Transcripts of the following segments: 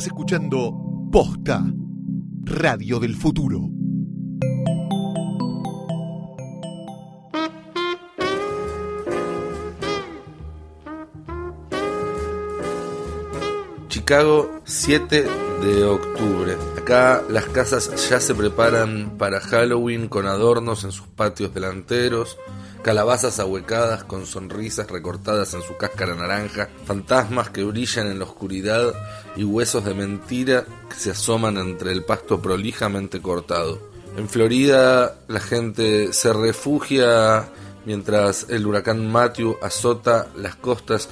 Estás escuchando Posta, Radio del Futuro. Chicago, 7 de octubre. Acá las casas ya se preparan para Halloween con adornos en sus patios delanteros, calabazas ahuecadas con sonrisas recortadas en su cáscara naranja, fantasmas que brillan en la oscuridad y huesos de mentira que se asoman entre el pasto prolijamente cortado. En Florida la gente se refugia mientras el huracán Matthew azota las costas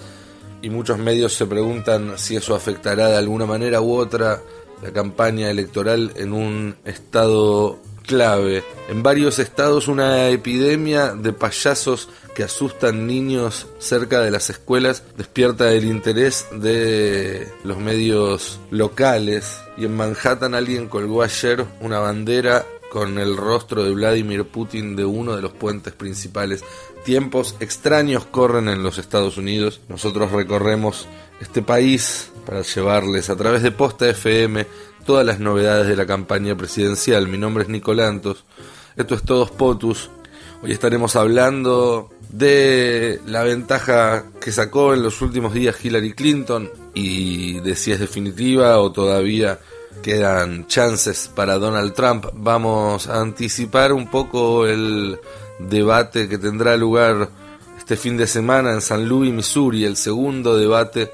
y muchos medios se preguntan si eso afectará de alguna manera u otra la campaña electoral en un estado clave. En varios estados una epidemia de payasos que asustan niños cerca de las escuelas despierta el interés de los medios locales y en Manhattan alguien colgó ayer una bandera con el rostro de Vladimir Putin de uno de los puentes principales. Tiempos extraños corren en los Estados Unidos. Nosotros recorremos este país para llevarles a través de Posta FM todas las novedades de la campaña presidencial. Mi nombre es Nicolantos. Esto es Todos Potus. Hoy estaremos hablando de la ventaja que sacó en los últimos días Hillary Clinton y de si es definitiva o todavía quedan chances para Donald Trump. Vamos a anticipar un poco el debate que tendrá lugar este fin de semana en San Luis, Missouri, el segundo debate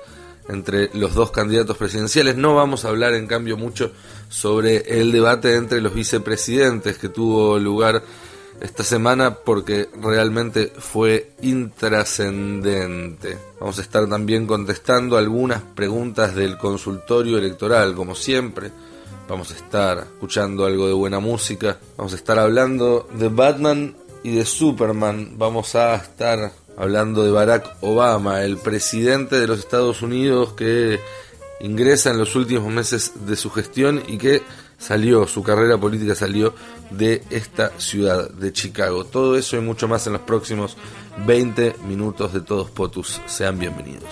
entre los dos candidatos presidenciales. No vamos a hablar, en cambio, mucho sobre el debate entre los vicepresidentes que tuvo lugar esta semana porque realmente fue intrascendente. Vamos a estar también contestando algunas preguntas del consultorio electoral, como siempre. Vamos a estar escuchando algo de buena música. Vamos a estar hablando de Batman y de Superman. Vamos a estar hablando de Barack Obama, el presidente de los Estados Unidos que ingresa en los últimos meses de su gestión y que salió, su carrera política salió de esta ciudad, de Chicago. Todo eso y mucho más en los próximos 20 minutos de Todos Potus. Sean bienvenidos.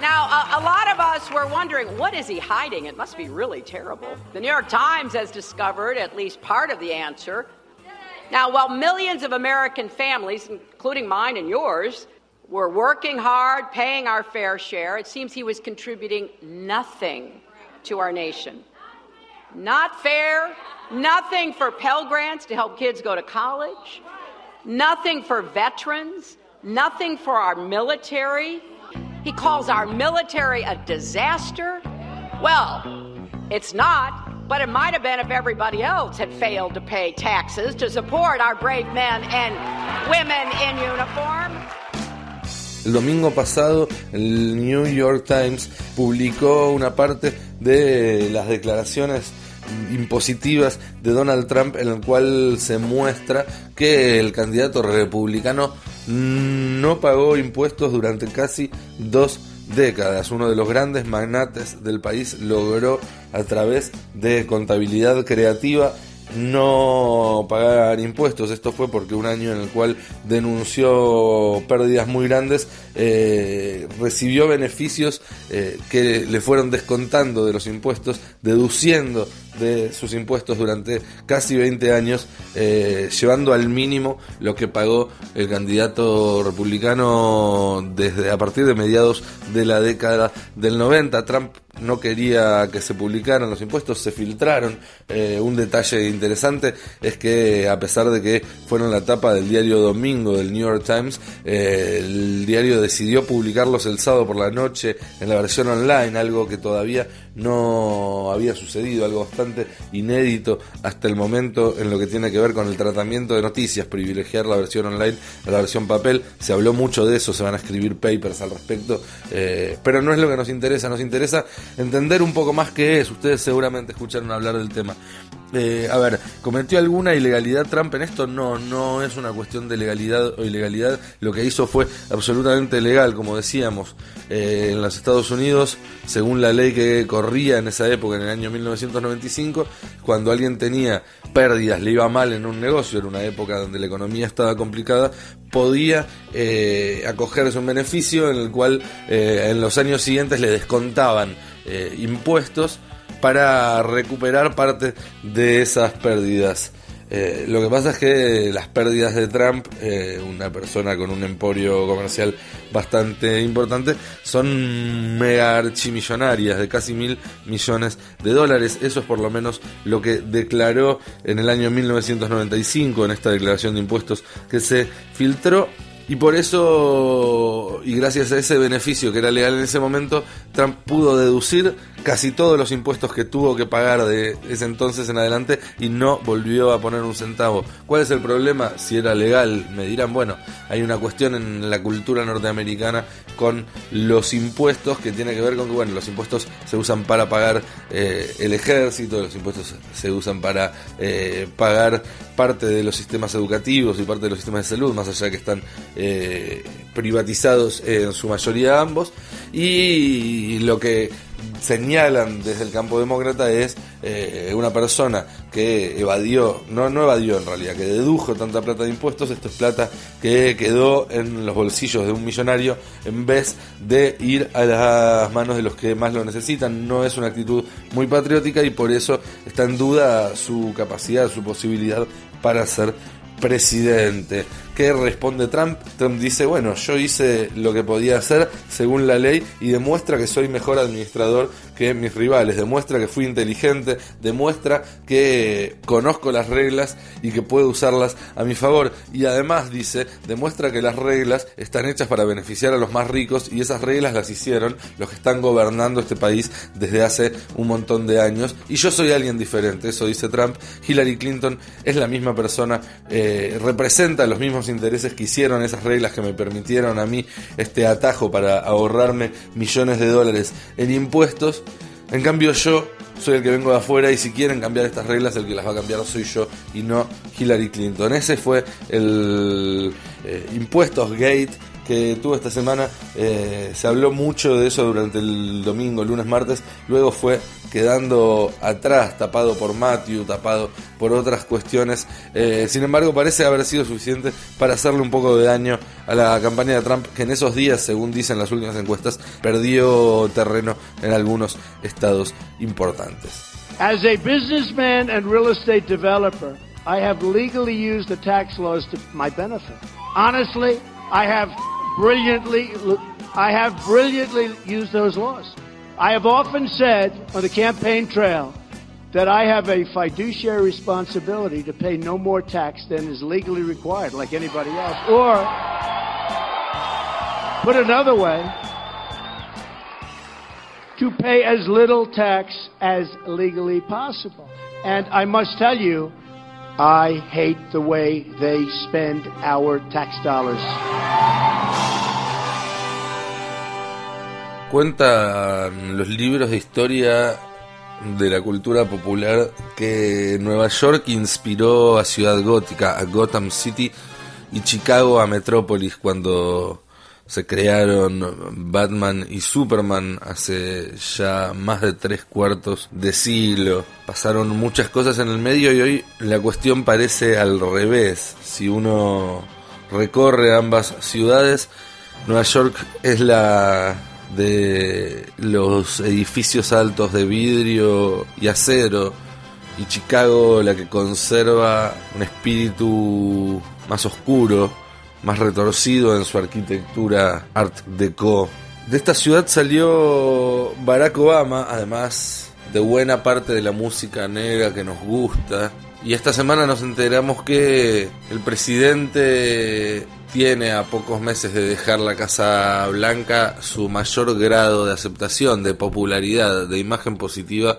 Now, a, a, lot of us were wondering, what is he hiding? It must be really terrible. The New York Times has discovered at least part of the answer. Now, while millions of American families, including mine and yours, were working hard, paying our fair share, it seems he was contributing nothing to our nation. Not fair, nothing for Pell Grants to help kids go to college, nothing for veterans, nothing for our military. He calls our military a disaster. Well, it's not. But it might have been if everybody else had failed to pay taxes to support our brave men and women in uniform. El domingo pasado el New York Times publicó una parte de las declaraciones impositivas de Donald Trump en el cual se muestra que el candidato republicano no pagó impuestos durante casi dos décadas. Uno de los grandes magnates del país logró a través de contabilidad creativa no pagar impuestos. Esto fue porque un año en el cual denunció pérdidas muy grandes, eh, recibió beneficios eh, que le fueron descontando de los impuestos, deduciendo de sus impuestos durante casi 20 años, eh, llevando al mínimo lo que pagó el candidato republicano desde a partir de mediados de la década del 90. Trump no quería que se publicaran los impuestos, se filtraron. Eh, un detalle interesante es que a pesar de que fueron la tapa del diario Domingo del New York Times, eh, el diario decidió publicarlos el sábado por la noche en la versión online, algo que todavía no había sucedido, algo bastante inédito hasta el momento en lo que tiene que ver con el tratamiento de noticias, privilegiar la versión online a la versión papel. Se habló mucho de eso, se van a escribir papers al respecto, eh, pero no es lo que nos interesa, nos interesa entender un poco más qué es. Ustedes seguramente escucharon hablar del tema. Eh, a ver, ¿cometió alguna ilegalidad Trump en esto? No, no es una cuestión de legalidad o ilegalidad. Lo que hizo fue absolutamente legal, como decíamos. Eh, en los Estados Unidos, según la ley que corría en esa época, en el año 1995, cuando alguien tenía pérdidas, le iba mal en un negocio, era una época donde la economía estaba complicada, podía eh, acogerse un beneficio en el cual en los años siguientes le descontaban eh, impuestos para recuperar parte de esas pérdidas. Eh, lo que pasa es que las pérdidas de Trump, eh, una persona con un emporio comercial bastante importante, son mega archimillonarias de casi mil millones de dólares. Eso es por lo menos lo que declaró en el año 1995 en esta declaración de impuestos que se filtró. Y por eso, y gracias a ese beneficio que era legal en ese momento, Trump pudo deducir casi todos los impuestos que tuvo que pagar de ese entonces en adelante y no volvió a poner un centavo. ¿Cuál es el problema? Si era legal, me dirán, bueno, hay una cuestión en la cultura norteamericana con los impuestos que tiene que ver con que, bueno, los impuestos se usan para pagar eh, el ejército, los impuestos se usan para eh, pagar parte de los sistemas educativos y parte de los sistemas de salud, más allá que están eh, privatizados en su mayoría ambos. Y lo que señalan desde el campo demócrata es eh, una persona que evadió, no, no evadió en realidad, que dedujo tanta plata de impuestos, esto es plata que quedó en los bolsillos de un millonario en vez de ir a las manos de los que más lo necesitan. No es una actitud muy patriótica y por eso está en duda su capacidad, su posibilidad para ser presidente. ¿Qué responde Trump? Trump dice, bueno, yo hice lo que podía hacer según la ley y demuestra que soy mejor administrador que mis rivales, demuestra que fui inteligente, demuestra que conozco las reglas y que puedo usarlas a mi favor. Y además dice, demuestra que las reglas están hechas para beneficiar a los más ricos y esas reglas las hicieron los que están gobernando este país desde hace un montón de años. Y yo soy alguien diferente, eso dice Trump. Hillary Clinton es la misma persona, eh, representa los mismos intereses que hicieron esas reglas que me permitieron a mí este atajo para ahorrarme millones de dólares en impuestos. En cambio yo soy el que vengo de afuera y si quieren cambiar estas reglas el que las va a cambiar soy yo y no Hillary Clinton. Ese fue el eh, impuestos gate que tuvo esta semana. Eh, se habló mucho de eso durante el domingo, lunes, martes. Luego fue quedando atrás, tapado por Matthew, tapado por otras cuestiones. Eh, sin embargo, parece haber sido suficiente para hacerle un poco de daño a la campaña de Trump, que en esos días, según dicen las últimas encuestas, perdió terreno en algunos estados importantes. As a businessman and real estate developer, I have legally used the tax laws to my benefit. Honestly, I have brilliantly, I have brilliantly used those laws. I have often said on the campaign trail that I have a fiduciary responsibility to pay no more tax than is legally required, like anybody else. Or, put another way, to pay as little tax as legally possible. And I must tell you, I hate the way they spend our tax dollars. Cuentan los libros de historia de la cultura popular que Nueva York inspiró a Ciudad Gótica, a Gotham City y Chicago a Metrópolis cuando se crearon Batman y Superman hace ya más de tres cuartos de siglo. Pasaron muchas cosas en el medio y hoy la cuestión parece al revés. Si uno recorre ambas ciudades, Nueva York es la de los edificios altos de vidrio y acero y Chicago la que conserva un espíritu más oscuro, más retorcido en su arquitectura art deco. De esta ciudad salió Barack Obama, además de buena parte de la música negra que nos gusta. Y esta semana nos enteramos que el presidente tiene a pocos meses de dejar la Casa Blanca su mayor grado de aceptación, de popularidad, de imagen positiva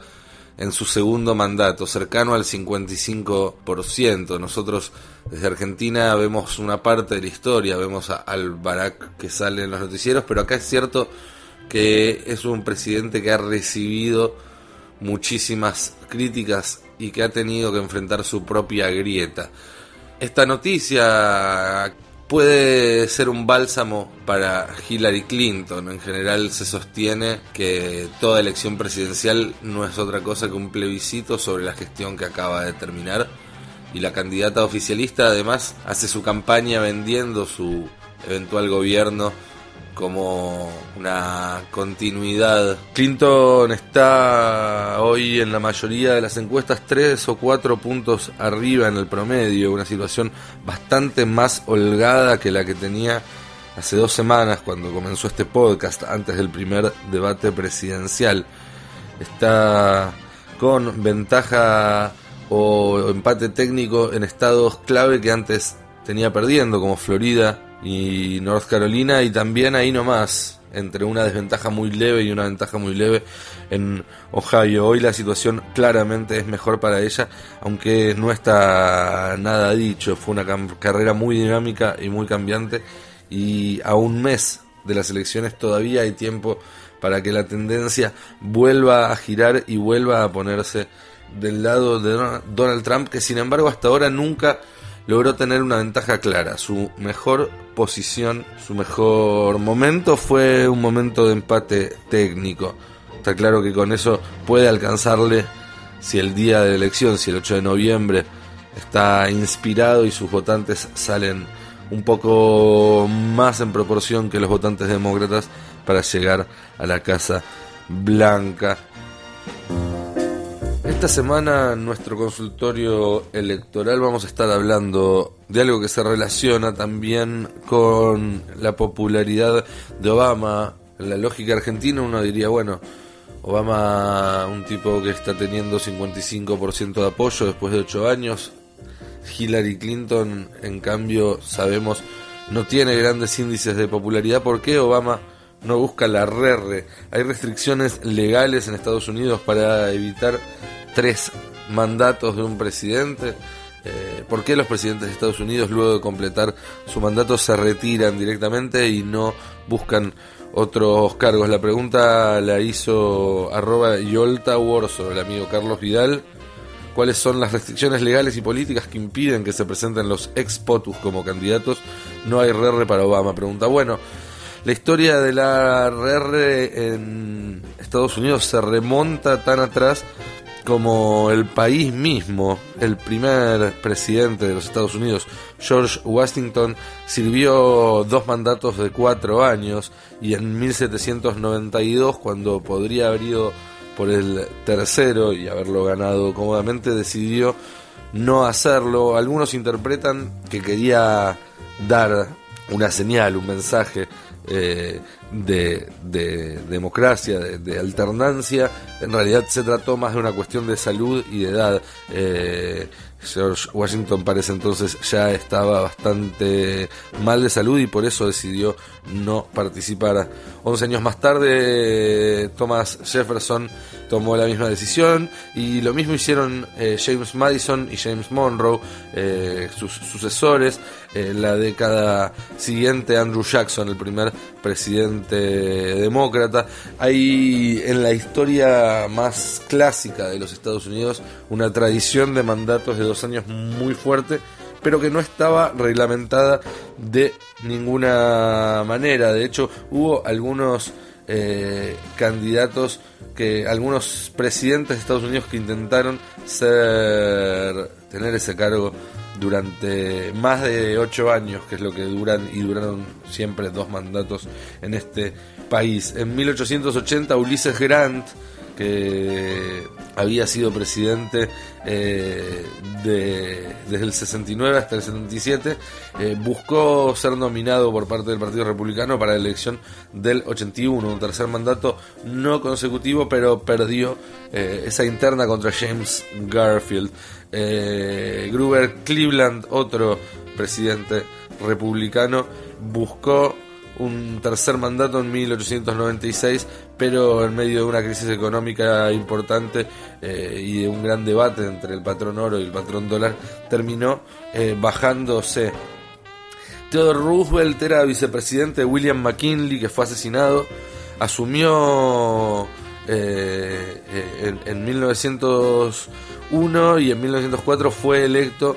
en su segundo mandato, cercano al 55%. Nosotros desde Argentina vemos una parte de la historia, vemos al Barack que sale en los noticieros, pero acá es cierto que es un presidente que ha recibido muchísimas críticas y que ha tenido que enfrentar su propia grieta. Esta noticia puede ser un bálsamo para Hillary Clinton. En general se sostiene que toda elección presidencial no es otra cosa que un plebiscito sobre la gestión que acaba de terminar. Y la candidata oficialista además hace su campaña vendiendo su eventual gobierno como una continuidad. Clinton está hoy en la mayoría de las encuestas tres o cuatro puntos arriba en el promedio, una situación bastante más holgada que la que tenía hace dos semanas cuando comenzó este podcast, antes del primer debate presidencial. Está con ventaja o empate técnico en estados clave que antes tenía perdiendo, como Florida y North Carolina, y también ahí nomás, entre una desventaja muy leve y una ventaja muy leve en Ohio. Hoy la situación claramente es mejor para ella, aunque no está nada dicho. Fue una carrera muy dinámica y muy cambiante, y a un mes de las elecciones todavía hay tiempo para que la tendencia vuelva a girar y vuelva a ponerse del lado de Donald Trump, que sin embargo hasta ahora nunca logró tener una ventaja clara. Su mejor posición, su mejor momento fue un momento de empate técnico. Está claro que con eso puede alcanzarle si el día de elección, si el 8 de noviembre está inspirado y sus votantes salen un poco más en proporción que los votantes demócratas para llegar a la Casa Blanca. Esta semana en nuestro consultorio electoral vamos a estar hablando de algo que se relaciona también con la popularidad de Obama. En la lógica argentina uno diría, bueno, Obama, un tipo que está teniendo 55% de apoyo después de 8 años. Hillary Clinton, en cambio, sabemos, no tiene grandes índices de popularidad. ¿Por qué Obama no busca la RR? Hay restricciones legales en Estados Unidos para evitar tres mandatos de un presidente. Eh, ¿Por qué los presidentes de Estados Unidos luego de completar su mandato se retiran directamente y no buscan otros cargos? La pregunta la hizo arroba Yolta Warso, el amigo Carlos Vidal. ¿Cuáles son las restricciones legales y políticas que impiden que se presenten los ex POTUS como candidatos? No hay RR para Obama. Pregunta, bueno, la historia de la RR en Estados Unidos se remonta tan atrás como el país mismo, el primer presidente de los Estados Unidos, George Washington, sirvió dos mandatos de cuatro años y en 1792, cuando podría haber ido por el tercero y haberlo ganado cómodamente, decidió no hacerlo. Algunos interpretan que quería dar una señal, un mensaje eh, de, democracia, de, alternancia, en realidad se trató más de una cuestión de salud y de edad. Eh, George Washington parece entonces ya estaba bastante mal de salud y por eso decidió no participar. Once años más tarde, Thomas Jefferson tomó la misma decisión y lo mismo hicieron eh, James Madison y James Monroe, eh, sus sucesores. En la década siguiente, Andrew Jackson, el primer presidente demócrata. Hay en la historia más clásica de los Estados Unidos una tradición de mandatos de dos años muy fuerte pero que no estaba reglamentada de ninguna manera. De hecho, hubo algunos eh, candidatos que algunos presidentes de Estados Unidos que intentaron ser tener ese cargo durante más de ocho años, que es lo que duran y duraron siempre dos mandatos en este país. En 1880 Ulises Grant que había sido presidente eh, desde el 69 hasta el 77, eh, buscó ser nominado por parte del Partido Republicano para la elección del 81, un tercer mandato no consecutivo, pero perdió eh, esa interna contra James Garfield. Gruber Cleveland, otro presidente republicano, buscó un tercer mandato en 1896, pero en medio de una crisis económica importante eh, y de un gran debate entre el patrón oro y el patrón dólar, terminó eh, bajándose. Theodore Roosevelt era vicepresidente de William McKinley, que fue asesinado, asumió eh, en, en, 1901 y en 1904 fue electo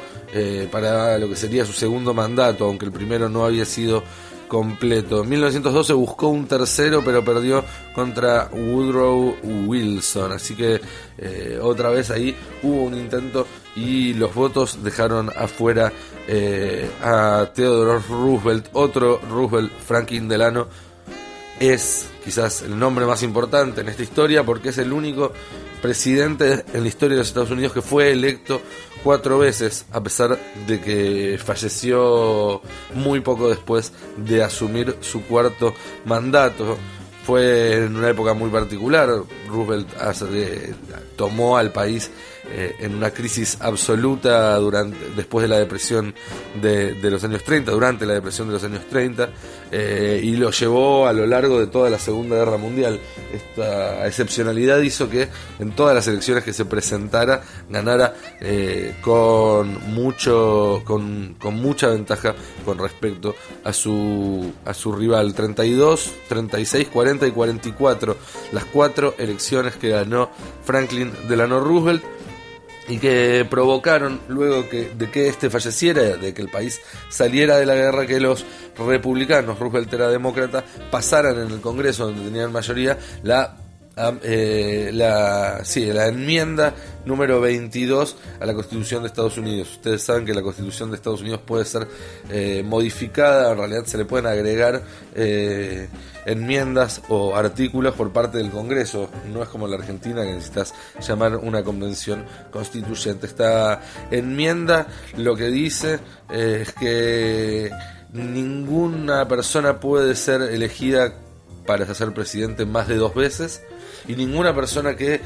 para lo que sería su segundo mandato, aunque el primero no había sido completo. En 1912 buscó un tercero, pero perdió contra Woodrow Wilson. Así que eh, otra vez ahí hubo un intento y los votos dejaron afuera eh, a Theodore Roosevelt, otro Roosevelt, Franklin Delano, es quizás el nombre más importante en esta historia porque es el único presidente en la historia de los Estados Unidos que fue electo cuatro veces, a pesar de que falleció muy poco después de asumir su cuarto mandato. Fue en una época muy particular, Roosevelt tomó al país eh, en una crisis absoluta durante, después de la depresión de, los años 30, durante la depresión de los años 30, eh, y lo llevó a lo largo de toda la Segunda Guerra Mundial. Esta excepcionalidad hizo que en todas las elecciones que se presentara ganara eh, con mucho con, con, mucha ventaja con respecto a su a su rival 32, 36, 40 y 44 las cuatro elecciones que ganó Franklin Delano Roosevelt y que provocaron luego que, de que este falleciera, de que el país saliera de la guerra, que los republicanos, Roosevelt era demócrata, pasaran en el Congreso, donde tenían mayoría, la eh, la, sí, la enmienda número 22 a la Constitución de Estados Unidos. Ustedes saben que la Constitución de Estados Unidos puede ser eh, modificada, en realidad se le pueden agregar eh, enmiendas o artículos por parte del Congreso. No es como la Argentina que necesitas llamar una convención constituyente. Esta enmienda lo que dice es que ninguna persona puede ser elegida para ser presidente más de dos veces y ninguna persona que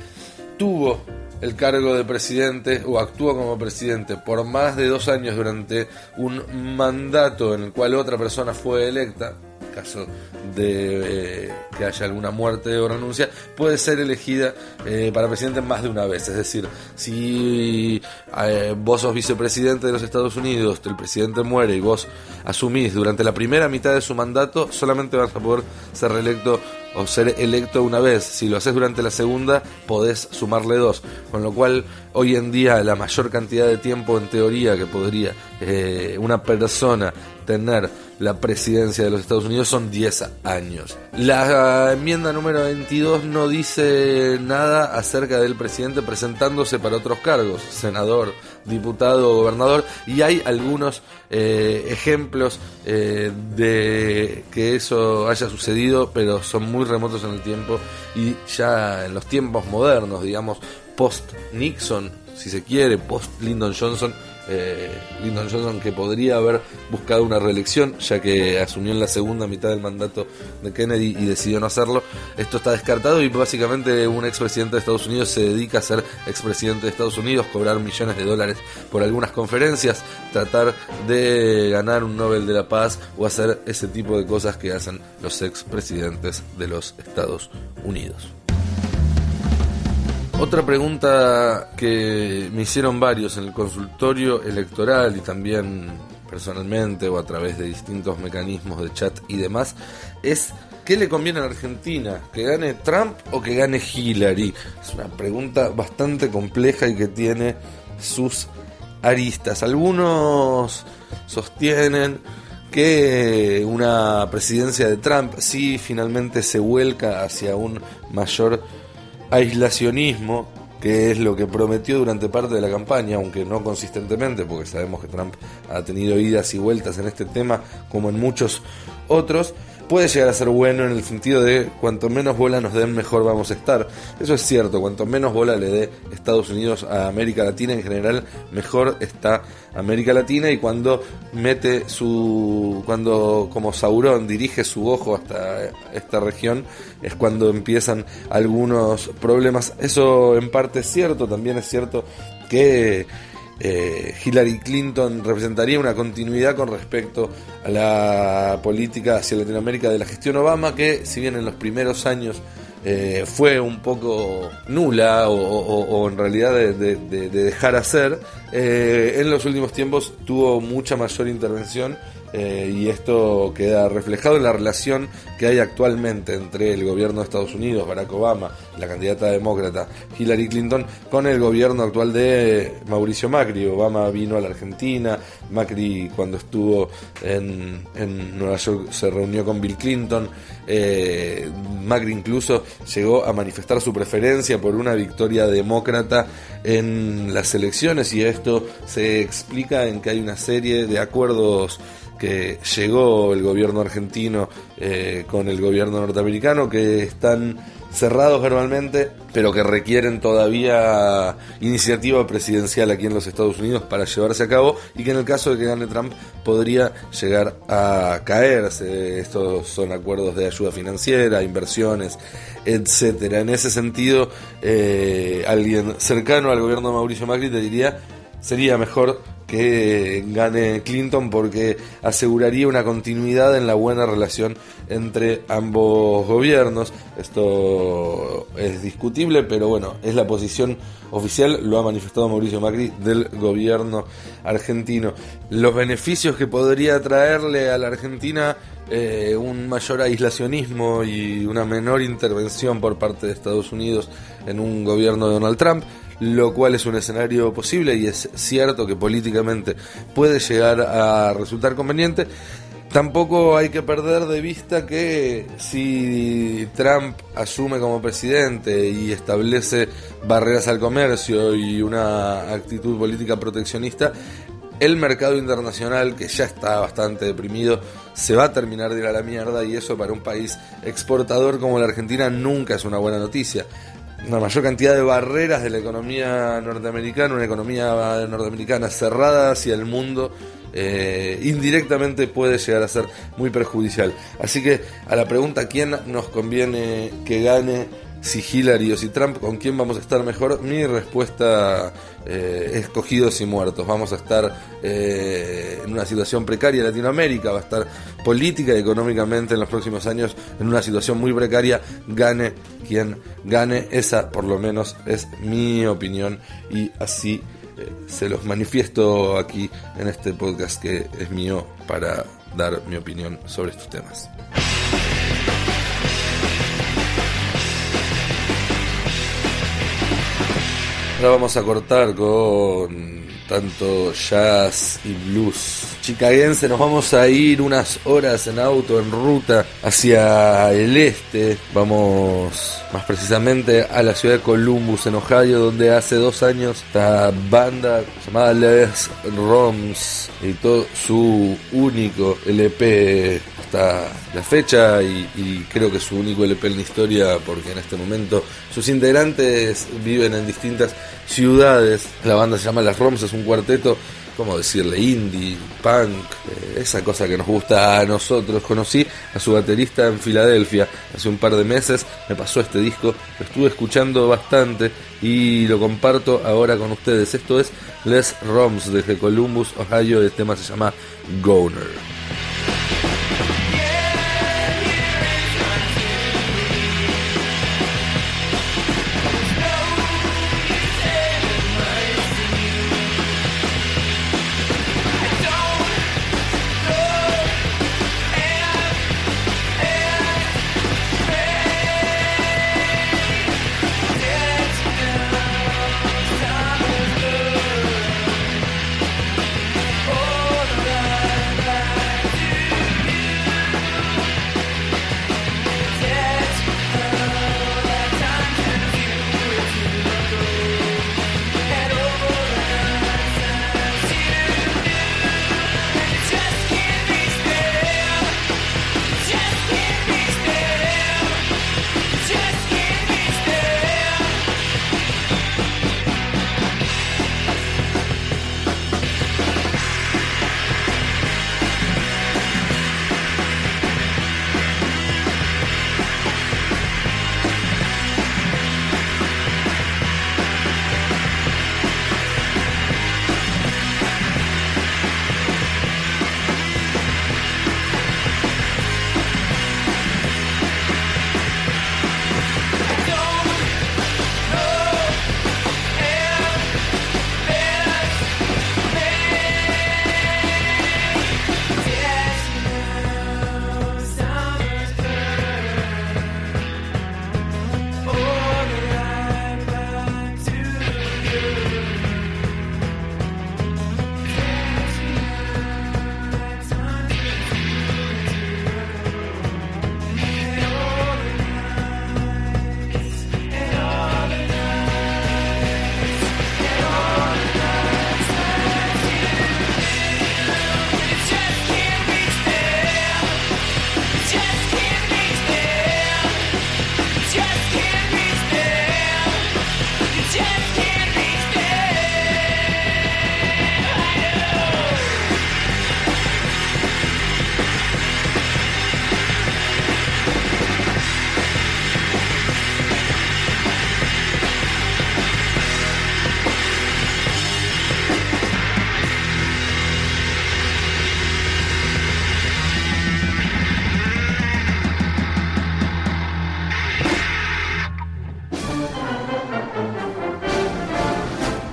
tuvo el cargo de presidente o actúa como presidente por más de dos años durante un mandato en el cual otra persona fue electa, caso de eh, que haya alguna muerte o renuncia, puede ser elegida eh, para presidente más de una vez. Es decir, si eh, vos sos vicepresidente de los Estados Unidos, el presidente muere y vos asumís durante la primera mitad de su mandato, solamente vas a poder ser reelecto o ser electo una vez. Si lo haces durante la segunda, podés sumarle dos. Con lo cual, hoy en día, la mayor cantidad de tiempo en teoría que podría una persona tener la presidencia de los Estados Unidos son 10 años. La enmienda número 22 no dice nada acerca del presidente presentándose para otros cargos, senador, diputado, gobernador, y hay algunos eh, ejemplos eh, de que eso haya sucedido, pero son muy remotos en el tiempo y ya en los tiempos modernos, digamos, post Nixon, si se quiere, post Lyndon Johnson, eh, Lyndon Johnson que podría haber buscado una reelección ya que asumió en la segunda mitad del mandato de Kennedy y decidió no hacerlo. Esto está descartado y básicamente un expresidente de Estados Unidos se dedica a ser expresidente de Estados Unidos, cobrar millones de dólares por algunas conferencias, tratar de ganar un Nobel de la Paz o hacer ese tipo de cosas que hacen los expresidentes de los Estados Unidos. Otra pregunta que me hicieron varios en el consultorio electoral y también personalmente o a través de distintos mecanismos de chat y demás es ¿qué le conviene a la Argentina? ¿Que gane Trump o que gane Hillary? Es una pregunta bastante compleja y que tiene sus aristas. Algunos sostienen que una presidencia de Trump sí finalmente se vuelca hacia un mayor aislacionismo, que es lo que prometió durante parte de la campaña, aunque no consistentemente, porque sabemos que Trump ha tenido idas y vueltas en este tema, como en muchos otros, puede llegar a ser bueno en el sentido de cuanto menos bola nos den, mejor vamos a estar. Eso es cierto, cuanto menos bola le dé Estados Unidos a América Latina en general, mejor está América Latina y cuando mete su, cuando como Sauron dirige su ojo hasta esta región, es cuando empiezan algunos problemas. Eso en parte es cierto, también es cierto que eh, Hillary Clinton representaría una continuidad con respecto a la política hacia Latinoamérica de la gestión Obama, que si bien en los primeros años eh, fue un poco nula o, en realidad de, dejar hacer, eh, en los últimos tiempos tuvo mucha mayor intervención eh, y esto queda reflejado en la relación que hay actualmente entre el gobierno de Estados Unidos, Barack Obama, la candidata demócrata Hillary Clinton, con el gobierno actual de Mauricio Macri. Obama vino a la Argentina, Macri cuando estuvo en, Nueva York se reunió con Bill Clinton, eh, Macri incluso llegó a manifestar su preferencia por una victoria demócrata en las elecciones y esto se explica en que hay una serie de acuerdos que llegó el gobierno argentino eh, con el gobierno norteamericano, que están cerrados verbalmente, pero que requieren todavía iniciativa presidencial aquí en los Estados Unidos para llevarse a cabo y que en el caso de que gane Trump podría llegar a caerse. Estos son acuerdos de ayuda financiera, inversiones, etcétera. En ese sentido, eh, alguien cercano al gobierno de Mauricio Macri te diría sería mejor que gane Clinton porque aseguraría una continuidad en la buena relación entre ambos gobiernos. Esto es discutible, pero bueno, es la posición oficial, lo ha manifestado Mauricio Macri del gobierno argentino. Los beneficios que podría traerle a la Argentina eh, un mayor aislacionismo y una menor intervención por parte de Estados Unidos en un gobierno de Donald Trump lo cual es un escenario posible y es cierto que políticamente puede llegar a resultar conveniente. Tampoco hay que perder de vista que si Trump asume como presidente y establece barreras al comercio y una actitud política proteccionista, el mercado internacional, que ya está bastante deprimido, se va a terminar de ir a la mierda y eso para un país exportador como la Argentina nunca es una buena noticia una mayor cantidad de barreras de la economía norteamericana, una economía norteamericana cerrada hacia el mundo, eh, indirectamente puede llegar a ser muy perjudicial. Así que a la pregunta quién nos conviene que gane si Hillary o si Trump, ¿con quién vamos a estar mejor? Mi respuesta eh, es cogidos y muertos. Vamos a estar eh, en una situación precaria Latinoamérica, va a estar política y económicamente en los próximos años en una situación muy precaria. Gane quien gane, esa por lo menos es mi opinión y así eh, se los manifiesto aquí en este podcast que es mío para dar mi opinión sobre estos temas. Ahora vamos a cortar con tanto jazz y blues chicaguense. Nos vamos a ir unas horas en auto, en ruta hacia el este. Vamos más precisamente a la ciudad de Columbus, en Ohio, donde hace dos años esta banda llamada Les Roms editó su único LP la fecha y, creo que su único LP en la historia porque en este momento sus integrantes viven en distintas ciudades. La banda se llama Las Roms, es un cuarteto, como decirle? Indie, punk, eh, esa cosa que nos gusta a nosotros. Conocí a su baterista en Filadelfia hace un par de meses, me pasó este disco, lo estuve escuchando bastante y lo comparto ahora con ustedes. Esto es Les Roms desde Columbus, Ohio, el tema se llama Goner.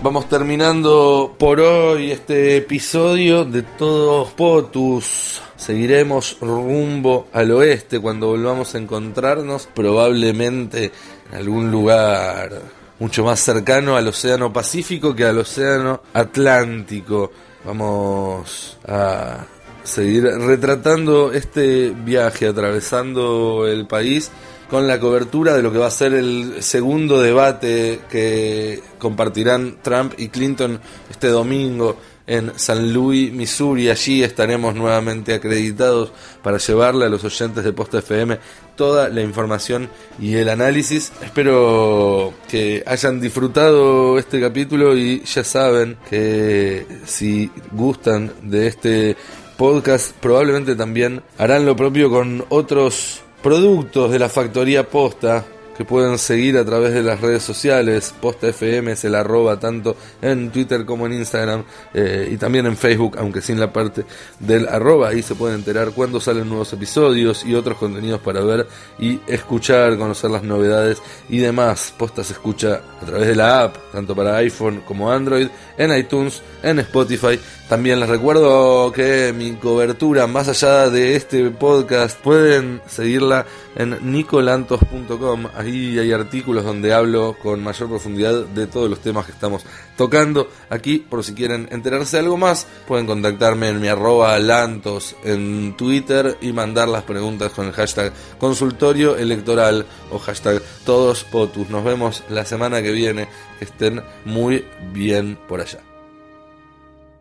Vamos terminando por hoy este episodio de Todos Potus. Seguiremos rumbo al oeste cuando volvamos a encontrarnos, probablemente en algún lugar mucho más cercano al Océano Pacífico que al Océano Atlántico. Vamos a seguir retratando este viaje, atravesando el país con la cobertura de lo que va a ser el segundo debate que compartirán Trump y Clinton este domingo en San Luis, Missouri. Allí estaremos nuevamente acreditados para llevarle a los oyentes de Posta FM toda la información y el análisis. Espero que hayan disfrutado este capítulo y ya saben que si gustan de este podcast probablemente también harán lo propio con otros productos de la factoría posta que pueden seguir a través de las redes sociales. Posta FM es el arroba tanto en Twitter como en Instagram eh, y también en Facebook, aunque sin la parte del arroba. Ahí se pueden enterar cuando salen nuevos episodios y otros contenidos para ver y escuchar, conocer las novedades y demás. Posta se escucha a través de la app, tanto para iPhone como Android, en iTunes, en Spotify. También les recuerdo que mi cobertura, más allá de este podcast, pueden seguirla en nicolantos.com. Ahí hay artículos donde hablo con mayor profundidad de todos los temas que estamos tocando. Aquí, por si quieren enterarse de algo más, pueden contactarme en mi arroba lantos en Twitter y mandar las preguntas con el hashtag consultorio electoral o hashtag todos potus. Nos vemos la semana que viene. Que estén muy bien por allá.